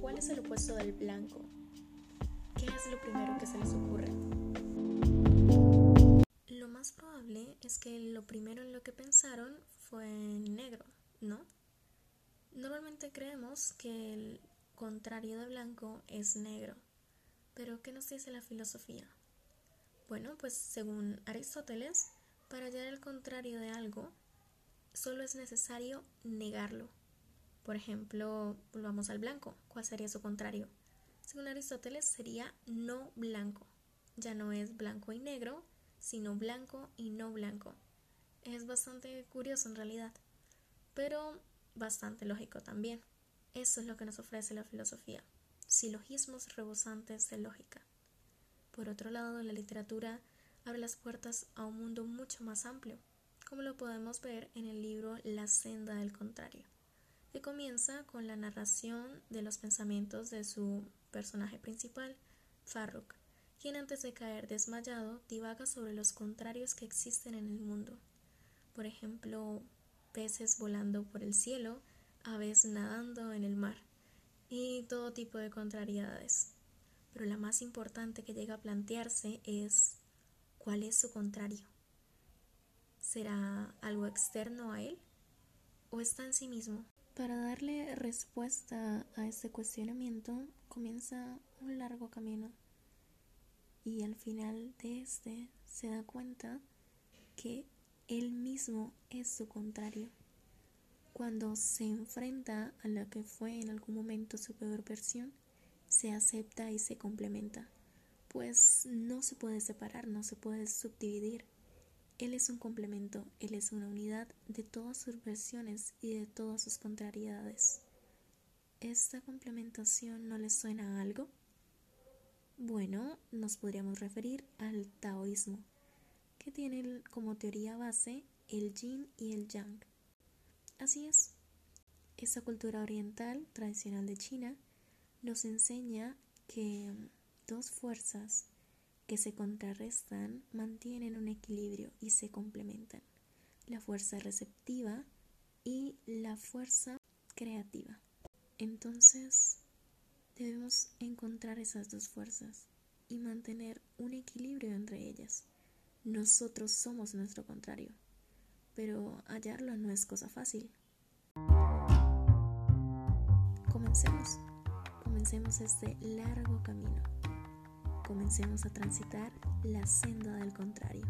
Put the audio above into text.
¿cuál es el opuesto del blanco? ¿Qué es lo primero que se les ocurre? Lo más probable es que lo primero en lo que pensaron fue negro, ¿no? Normalmente creemos que el contrario de blanco es negro, pero ¿qué nos dice la filosofía? Bueno, pues según Aristóteles, para hallar el contrario de algo, solo es necesario negarlo. Por ejemplo, volvamos al blanco. ¿Cuál sería su contrario? Según Aristóteles sería no blanco. Ya no es blanco y negro, sino blanco y no blanco. Es bastante curioso en realidad, pero bastante lógico también. Eso es lo que nos ofrece la filosofía, silogismos rebosantes de lógica. Por otro lado, la literatura abre las puertas a un mundo mucho más amplio, como lo podemos ver en el libro La senda del contrario, comienza con la narración de los pensamientos de su personaje principal, Farrukh, quien antes de caer desmayado divaga sobre los contrarios que existen en el mundo. Por ejemplo, peces volando por el cielo, aves nadando en el mar y todo tipo de contrariedades pero la más importante que llega a plantearse es ¿cuál es su contrario? ¿Será algo externo a él o está en sí mismo? Para darle respuesta a este cuestionamiento comienza un largo camino y al final de este se da cuenta que él mismo es su contrario. Cuando se enfrenta a la que fue en algún momento su peor versión, se acepta y se complementa, pues no se puede separar, no se puede subdividir. Él es un complemento, él es una unidad de todas sus versiones y de todas sus contrariedades. ¿Esta complementación no le suena a algo? Bueno, nos podríamos referir al taoísmo, que tiene como teoría base el yin y el yang. Así es, esa cultura oriental tradicional de China nos enseña que dos fuerzas que se contrarrestan mantienen un equilibrio y se complementan. La fuerza receptiva y la fuerza creativa. Entonces, debemos encontrar esas dos fuerzas y mantener un equilibrio entre ellas. Nosotros somos nuestro contrario, pero hallarlo no es cosa fácil. Comencemos. Comencemos este largo camino. Comencemos a transitar la senda del contrario.